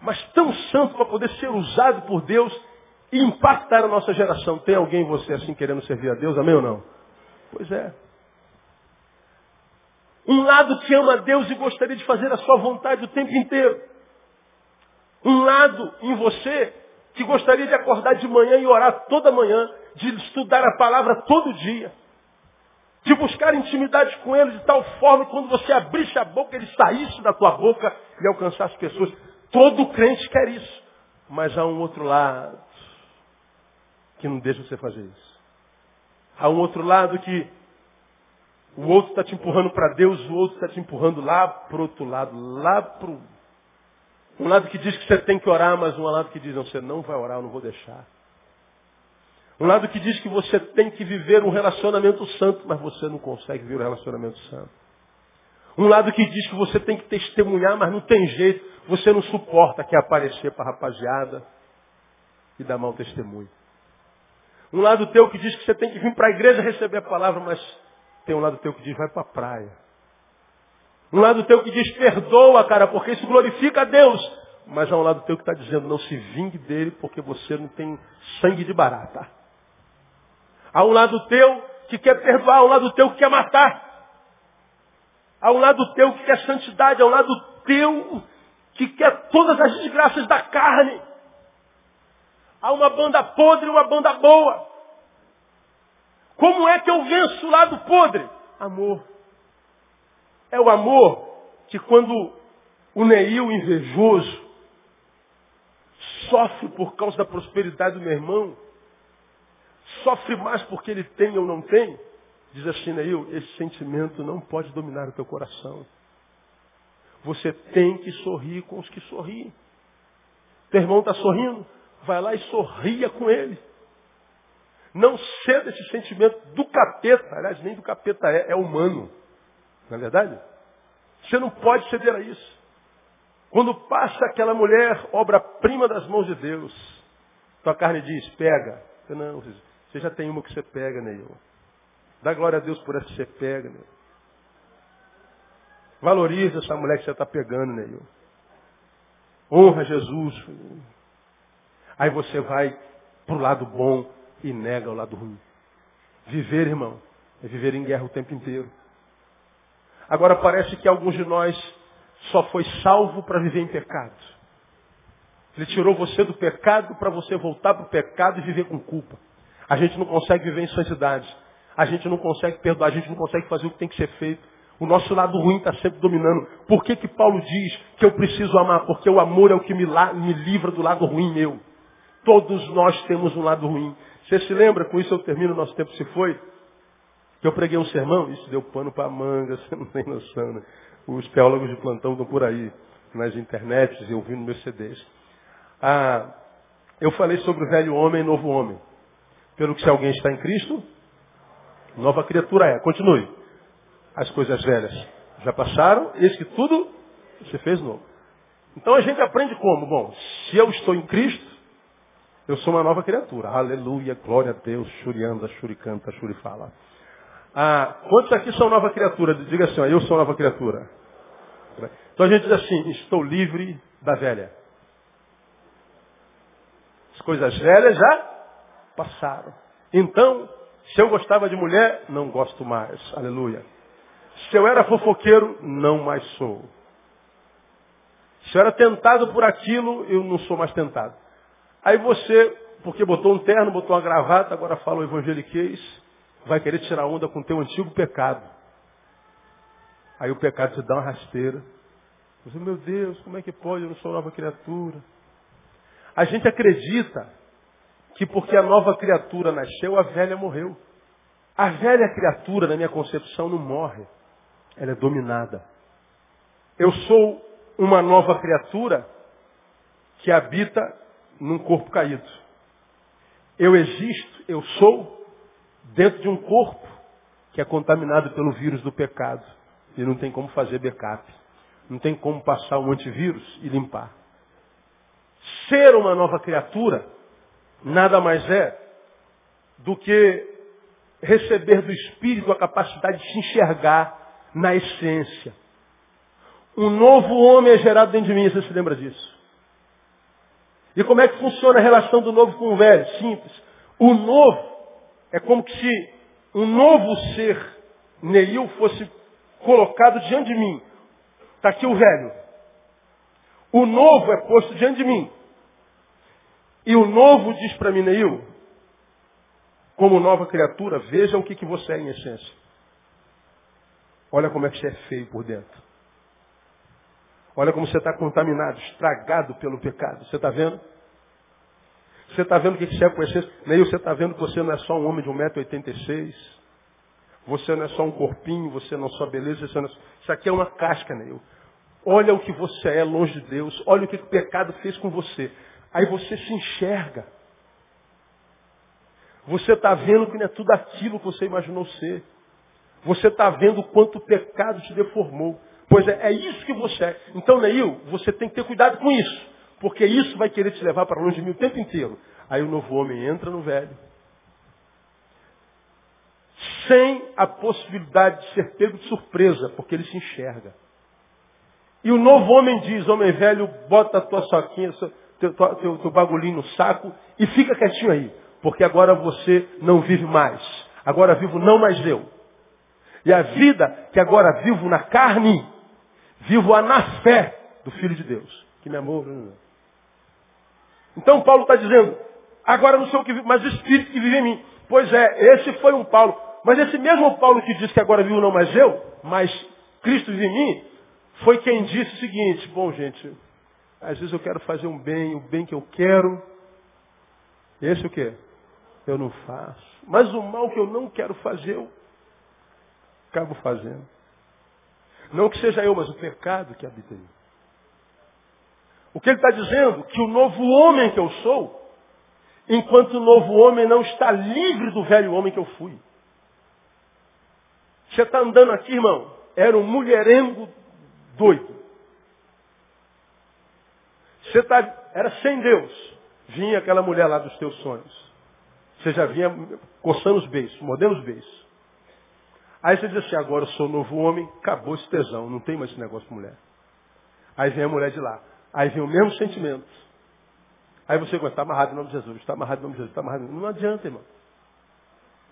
mas tão santo para poder ser usado por Deus e impactar a nossa geração. Tem alguém você assim querendo servir a Deus? Amém ou não? Pois é. Um lado que ama a Deus e gostaria de fazer a sua vontade o tempo inteiro. Um lado em você que gostaria de acordar de manhã e orar toda manhã, de estudar a palavra todo dia, de buscar intimidade com Ele de tal forma que quando você abrisse a boca, Ele saísse da tua boca e alcançasse pessoas. Todo crente quer isso. Mas há um outro lado que não deixa você fazer isso. Há um outro lado que o outro está te empurrando para Deus, o outro está te empurrando lá para outro lado, lá para um lado que diz que você tem que orar, mas um lado que diz, não, você não vai orar, eu não vou deixar. Um lado que diz que você tem que viver um relacionamento santo, mas você não consegue viver um relacionamento santo. Um lado que diz que você tem que testemunhar, mas não tem jeito. Você não suporta que aparecer para a rapaziada e dar mau testemunho. Um lado teu que diz que você tem que vir para a igreja receber a palavra, mas tem um lado teu que diz vai para a praia. Um lado teu que diz perdoa, cara, porque isso glorifica a Deus. Mas há um lado teu que está dizendo não se vingue dele porque você não tem sangue de barata. Há um lado teu que quer perdoar, há um lado teu que quer matar. Há um lado teu que quer santidade, há um lado teu que quer todas as desgraças da carne. Há uma banda podre e uma banda boa. Como é que eu venço o lado podre? Amor. É o amor que quando o Neil invejoso sofre por causa da prosperidade do meu irmão, sofre mais porque ele tem ou não tem, diz assim, Neil, esse sentimento não pode dominar o teu coração. Você tem que sorrir com os que sorriem. Teu irmão está sorrindo? Vai lá e sorria com ele. Não ceda esse sentimento do capeta. Aliás, nem do capeta é, é humano. Não é verdade? Você não pode ceder a isso. Quando passa aquela mulher, obra-prima das mãos de Deus, tua carne diz, pega. Não, você já tem uma que você pega, Neil. Dá glória a Deus por essa que você pega, né? Valoriza essa mulher que você está pegando, né? Honra Jesus. Aí você vai para o lado bom e nega o lado ruim. Viver, irmão, é viver em guerra o tempo inteiro. Agora parece que alguns de nós só foi salvo para viver em pecado. Ele tirou você do pecado para você voltar para o pecado e viver com culpa. A gente não consegue viver em santidade. A gente não consegue perdoar, a gente não consegue fazer o que tem que ser feito. O nosso lado ruim está sempre dominando. Por que, que Paulo diz que eu preciso amar? Porque o amor é o que me, me livra do lado ruim meu. Todos nós temos um lado ruim. Você se lembra, com isso eu termino, nosso tempo se foi, que eu preguei um sermão, isso deu pano para manga, você não tem noção, né? Os teólogos de plantão estão por aí, nas internets e ouvindo meus CDs. Ah, eu falei sobre o velho homem e novo homem. Pelo que se alguém está em Cristo, nova criatura é. Continue. As coisas velhas já passaram, eis que tudo se fez novo. Então a gente aprende como? Bom, se eu estou em Cristo, eu sou uma nova criatura. Aleluia, glória a Deus, Shurianda, Shuricanta, Shurifala. Ah, quantos aqui são nova criatura? Diga assim, ó, eu sou nova criatura. Então a gente diz assim, estou livre da velha. As coisas velhas já passaram. Então, se eu gostava de mulher, não gosto mais. Aleluia. Se eu era fofoqueiro, não mais sou. Se eu era tentado por aquilo, eu não sou mais tentado. Aí você, porque botou um terno, botou uma gravata, agora fala o evangeliquez, vai querer tirar onda com o teu antigo pecado. Aí o pecado te dá uma rasteira. Você, meu Deus, como é que pode? Eu não sou nova criatura. A gente acredita que porque a nova criatura nasceu, a velha morreu. A velha criatura, na minha concepção, não morre. Ela é dominada. Eu sou uma nova criatura que habita num corpo caído. Eu existo, eu sou, dentro de um corpo que é contaminado pelo vírus do pecado. E não tem como fazer backup. Não tem como passar um antivírus e limpar. Ser uma nova criatura nada mais é do que receber do Espírito a capacidade de se enxergar na essência. Um novo homem é gerado dentro de mim, você se lembra disso? E como é que funciona a relação do novo com o velho? Simples. O novo é como se um novo ser, Neil, fosse colocado diante de mim. Está aqui o velho. O novo é posto diante de mim. E o novo diz para mim, Neil, como nova criatura, veja o que, que você é em essência. Olha como é que você é feio por dentro. Olha como você está contaminado, estragado pelo pecado. Você está vendo? Você está vendo o que você é com essência? Neil, você está vendo que você não é só um homem de 1,86m. Você não é só um corpinho, você não é só beleza. Você não é... Isso aqui é uma casca, Neil. Olha o que você é longe de Deus. Olha o que o pecado fez com você. Aí você se enxerga. Você está vendo que não é tudo aquilo que você imaginou ser. Você está vendo quanto o pecado te deformou. Pois é, é isso que você é. Então, Neil, você tem que ter cuidado com isso. Porque isso vai querer te levar para longe de mim o tempo inteiro. Aí o novo homem entra no velho. Sem a possibilidade de ser pego de surpresa, porque ele se enxerga. E o novo homem diz, homem velho, bota a tua soquinha, teu, teu, teu bagulhinho no saco e fica quietinho aí. Porque agora você não vive mais. Agora vivo não mais eu. E a vida que agora vivo na carne, vivo-a na fé do Filho de Deus, que me amou. Então Paulo está dizendo, agora não sou o que vive, mas o Espírito que vive em mim. Pois é, esse foi um Paulo. Mas esse mesmo Paulo que disse que agora vivo não mais eu, mas Cristo vive em mim, foi quem disse o seguinte, bom gente, às vezes eu quero fazer um bem, o bem que eu quero. Esse o quê? Eu não faço. Mas o mal que eu não quero fazer, eu acabo fazendo. Não que seja eu, mas o pecado que habita em mim. O que ele está dizendo? Que o novo homem que eu sou, enquanto o novo homem não está livre do velho homem que eu fui. Você está andando aqui, irmão, era um mulherengo doido. Você tá, era sem Deus. Vinha aquela mulher lá dos teus sonhos. Você já vinha coçando os beiços, mordendo os beiços. Aí você diz assim, agora eu sou novo homem, acabou esse tesão, não tem mais esse negócio com mulher. Aí vem a mulher de lá. Aí vem o mesmo sentimento. Aí você começa, está amarrado em nome de Jesus, está amarrado em nome de Jesus, está amarrado. Não adianta, irmão.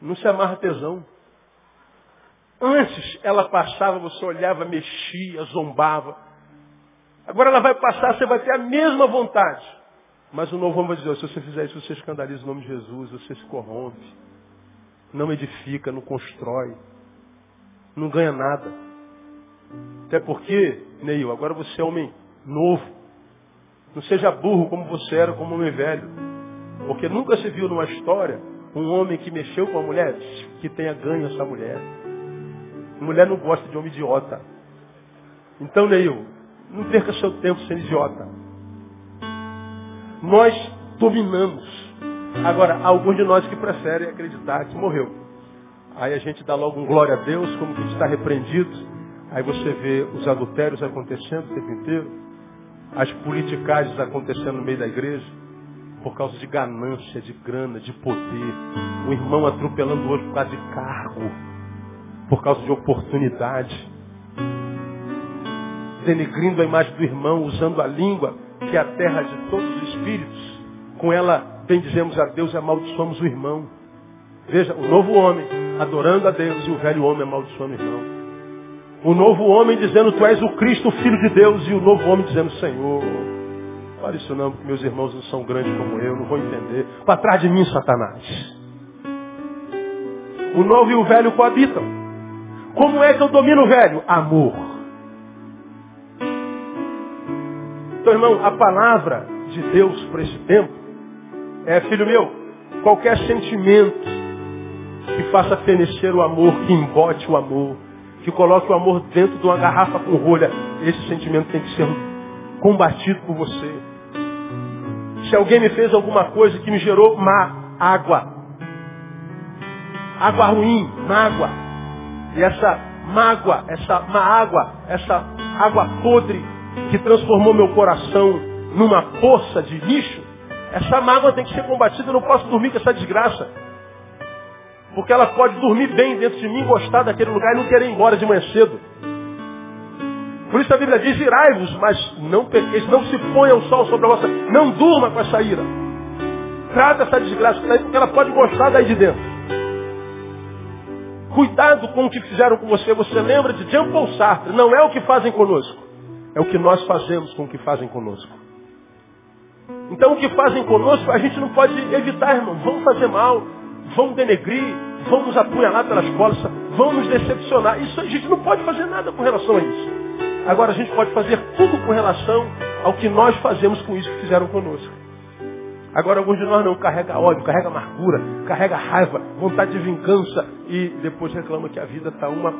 Não se amarra tesão. Antes ela passava, você olhava, mexia, zombava. Agora ela vai passar, você vai ter a mesma vontade. Mas o novo homem vai dizer, se você fizer isso, você escandaliza o nome de Jesus, você se corrompe. Não edifica, não constrói. Não ganha nada. Até porque, Neil, agora você é homem novo. Não seja burro como você era, como homem velho. Porque nunca se viu numa história um homem que mexeu com a mulher que tenha ganho essa mulher. Mulher não gosta de homem idiota. Então, Neil, não perca seu tempo sendo idiota. Nós dominamos. Agora, alguns de nós que preferem acreditar que morreu. Aí a gente dá logo um glória a Deus, como que está repreendido. Aí você vê os adultérios acontecendo o tempo inteiro, as politicagens acontecendo no meio da igreja, por causa de ganância, de grana, de poder. O irmão atropelando o outro por causa de cargo, por causa de oportunidade. Denegrindo a imagem do irmão, usando a língua, que é a terra de todos os espíritos. Com ela bendizemos a Deus e amaldiçoamos o irmão. Veja, o novo homem adorando a Deus e o velho homem amaldiçoando o irmão. O novo homem dizendo, tu és o Cristo, o Filho de Deus, e o novo homem dizendo, Senhor, fala isso não, porque meus irmãos não são grandes como eu, não vou entender. Para trás de mim, Satanás. O novo e o velho coabitam. Como é que eu domino o velho? Amor. Então, irmão, a palavra de Deus para esse tempo é, filho meu, qualquer sentimento que faça fenecer o amor, que embote o amor, que coloque o amor dentro de uma garrafa com rolha, esse sentimento tem que ser combatido por você. Se alguém me fez alguma coisa que me gerou má água, água ruim, mágoa, e essa mágoa, essa má água, essa água podre que transformou meu coração numa poça de lixo, essa mágoa tem que ser combatida, eu não posso dormir com essa desgraça. Porque ela pode dormir bem dentro de mim, gostar daquele lugar e não querer ir embora de manhã cedo. Por isso a Bíblia diz, irai-vos, mas não pequeis, não se ponha o sol sobre a vossa... Não durma com essa ira. Trata essa desgraça porque ela pode gostar daí de dentro. Cuidado com o que fizeram com você. Você lembra de Jean Paul Sartre. Não é o que fazem conosco. É o que nós fazemos com o que fazem conosco. Então o que fazem conosco a gente não pode evitar, irmão. Vamos fazer mal, vão denegrir, vão nos apunhalar pelas costas, vão nos decepcionar. Isso a gente não pode fazer nada com relação a isso. Agora a gente pode fazer tudo com relação ao que nós fazemos com isso que fizeram conosco. Agora alguns de nós não carrega ódio, carrega amargura, carrega raiva, vontade de vingança e depois reclama que a vida está uma.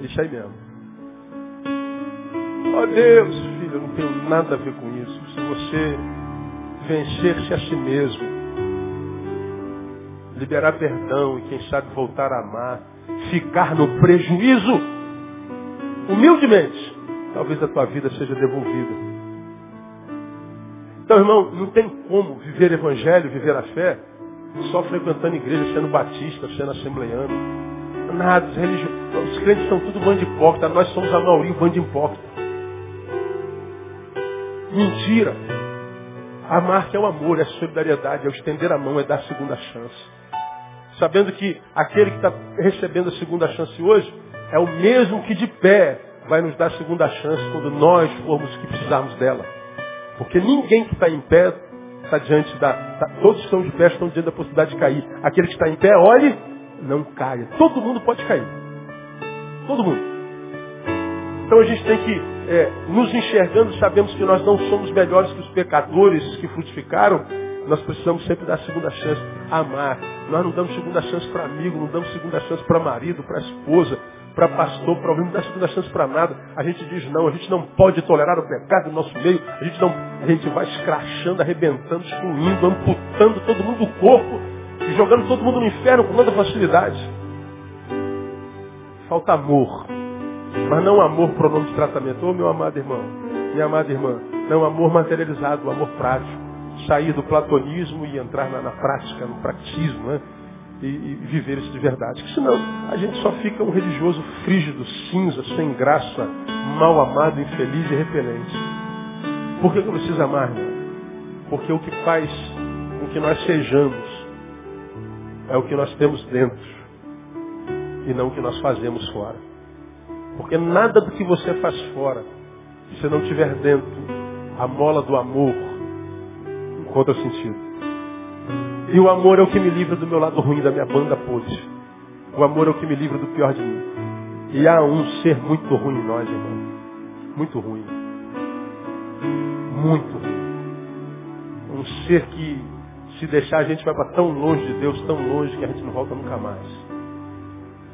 Deixa aí mesmo. Ó oh Deus, filho, eu não tenho nada a ver com isso. Se você vencer-se a si mesmo, liberar perdão e quem sabe voltar a amar, ficar no prejuízo, humildemente, talvez a tua vida seja devolvida. Então, irmão, não tem como viver evangelho, viver a fé, só frequentando igreja, sendo batista, sendo assembleiano. Nada, os, os crentes são tudo bando de hipócrita, nós somos a maioria bando de hipócrita. Mentira. Amar que é o amor, é a solidariedade, é o estender a mão, é dar a segunda chance sabendo que aquele que está recebendo a segunda chance hoje é o mesmo que de pé vai nos dar a segunda chance quando nós formos que precisarmos dela. Porque ninguém que está em pé está diante da. Tá, todos estão de pé estão diante da possibilidade de cair. Aquele que está em pé, olhe, não caia. Todo mundo pode cair. Todo mundo. Então a gente tem que, é, nos enxergando, sabemos que nós não somos melhores que os pecadores que frutificaram, nós precisamos sempre dar segunda chance. Amar. Nós não damos segunda chance para amigo, não damos segunda chance para marido, para esposa, para pastor, para alguém, não dá segunda chance para nada. A gente diz não, a gente não pode tolerar o pecado no nosso meio. A gente não, a gente vai escrachando, arrebentando, excluindo, amputando todo mundo do corpo e jogando todo mundo no inferno com toda facilidade. Falta amor. Mas não amor pronome de tratamento. Ô oh, meu amado irmão, minha amada irmã, não amor materializado, amor prático sair do platonismo e entrar na, na prática, no pratismo, né? e, e viver isso de verdade. Porque senão a gente só fica um religioso frígido, cinza, sem graça, mal amado, infeliz e repelente. Por que eu preciso amar, irmão? Porque o que faz com que nós sejamos é o que nós temos dentro e não o que nós fazemos fora. Porque nada do que você faz fora, se não tiver dentro a mola do amor, encontra sentido. E o amor é o que me livra do meu lado ruim, da minha banda podre. O amor é o que me livra do pior de mim. E há um ser muito ruim em nós, irmão. Muito ruim. Muito ruim. Um ser que, se deixar, a gente vai para tão longe de Deus, tão longe, que a gente não volta nunca mais.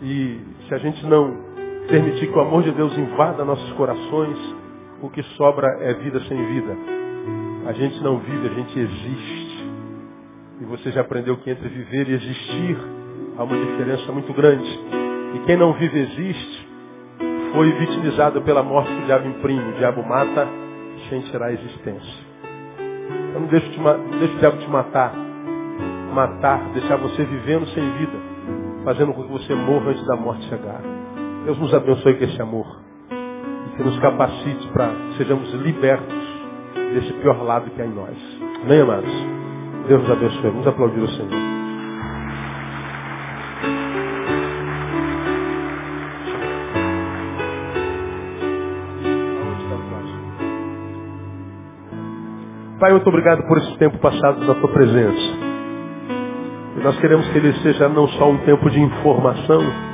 E se a gente não permitir que o amor de Deus invada nossos corações, o que sobra é vida sem vida. A gente não vive, a gente existe. E você já aprendeu que entre viver e existir há uma diferença muito grande. E quem não vive existe foi vitimizado pela morte que o diabo imprime. O diabo mata sem tirar a existência. Então não deixe, te, não deixe o diabo te matar. Matar, deixar você vivendo sem vida. Fazendo com que você morra antes da morte chegar. Deus nos abençoe com esse amor. E que nos capacite para que sejamos libertos desse pior lado que há em nós. Amém, amados? Deus nos abençoe. Vamos aplaudir o Senhor. Pai, muito obrigado por esse tempo passado na tua presença. E nós queremos que ele seja não só um tempo de informação,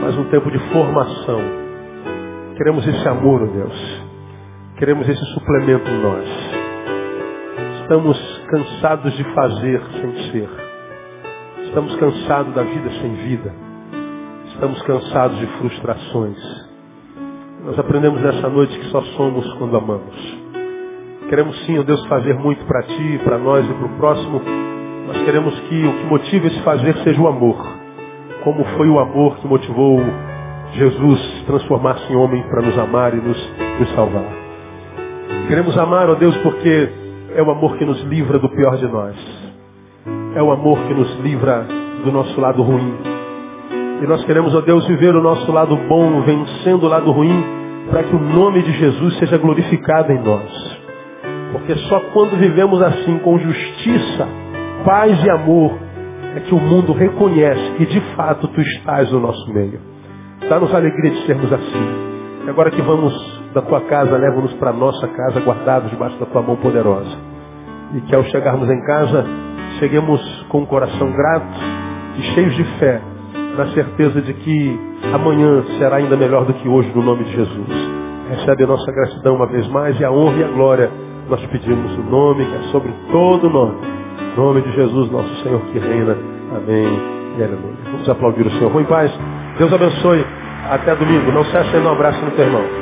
mas um tempo de formação. Queremos esse amor, Deus. Queremos esse suplemento em nós. Estamos cansados de fazer sem ser. Estamos cansados da vida sem vida. Estamos cansados de frustrações. Nós aprendemos nessa noite que só somos quando amamos. Queremos sim, ó Deus, fazer muito para ti, para nós e para o próximo. Nós queremos que o que motiva esse fazer seja o amor. Como foi o amor que motivou Jesus transformar-se em homem para nos amar e nos, nos salvar. Queremos amar, ó Deus, porque é o amor que nos livra do pior de nós. É o amor que nos livra do nosso lado ruim. E nós queremos, ó Deus, viver o nosso lado bom, vencendo o lado ruim, para que o nome de Jesus seja glorificado em nós. Porque só quando vivemos assim, com justiça, paz e amor, é que o mundo reconhece que de fato tu estás no nosso meio. Dá-nos alegria de sermos assim. E agora que vamos da tua casa, leva-nos para a nossa casa, guardados debaixo da tua mão poderosa. E que ao chegarmos em casa, cheguemos com o coração grato e cheios de fé, na certeza de que amanhã será ainda melhor do que hoje, no nome de Jesus. Recebe a nossa gratidão uma vez mais e a honra e a glória nós pedimos o nome que é sobre todo nome. Nome de Jesus, nosso Senhor que reina. Amém e aleluia. Vamos aplaudir o Senhor. Vou em paz. Deus abençoe. Até domingo. Não se achando um abraço no teu irmão.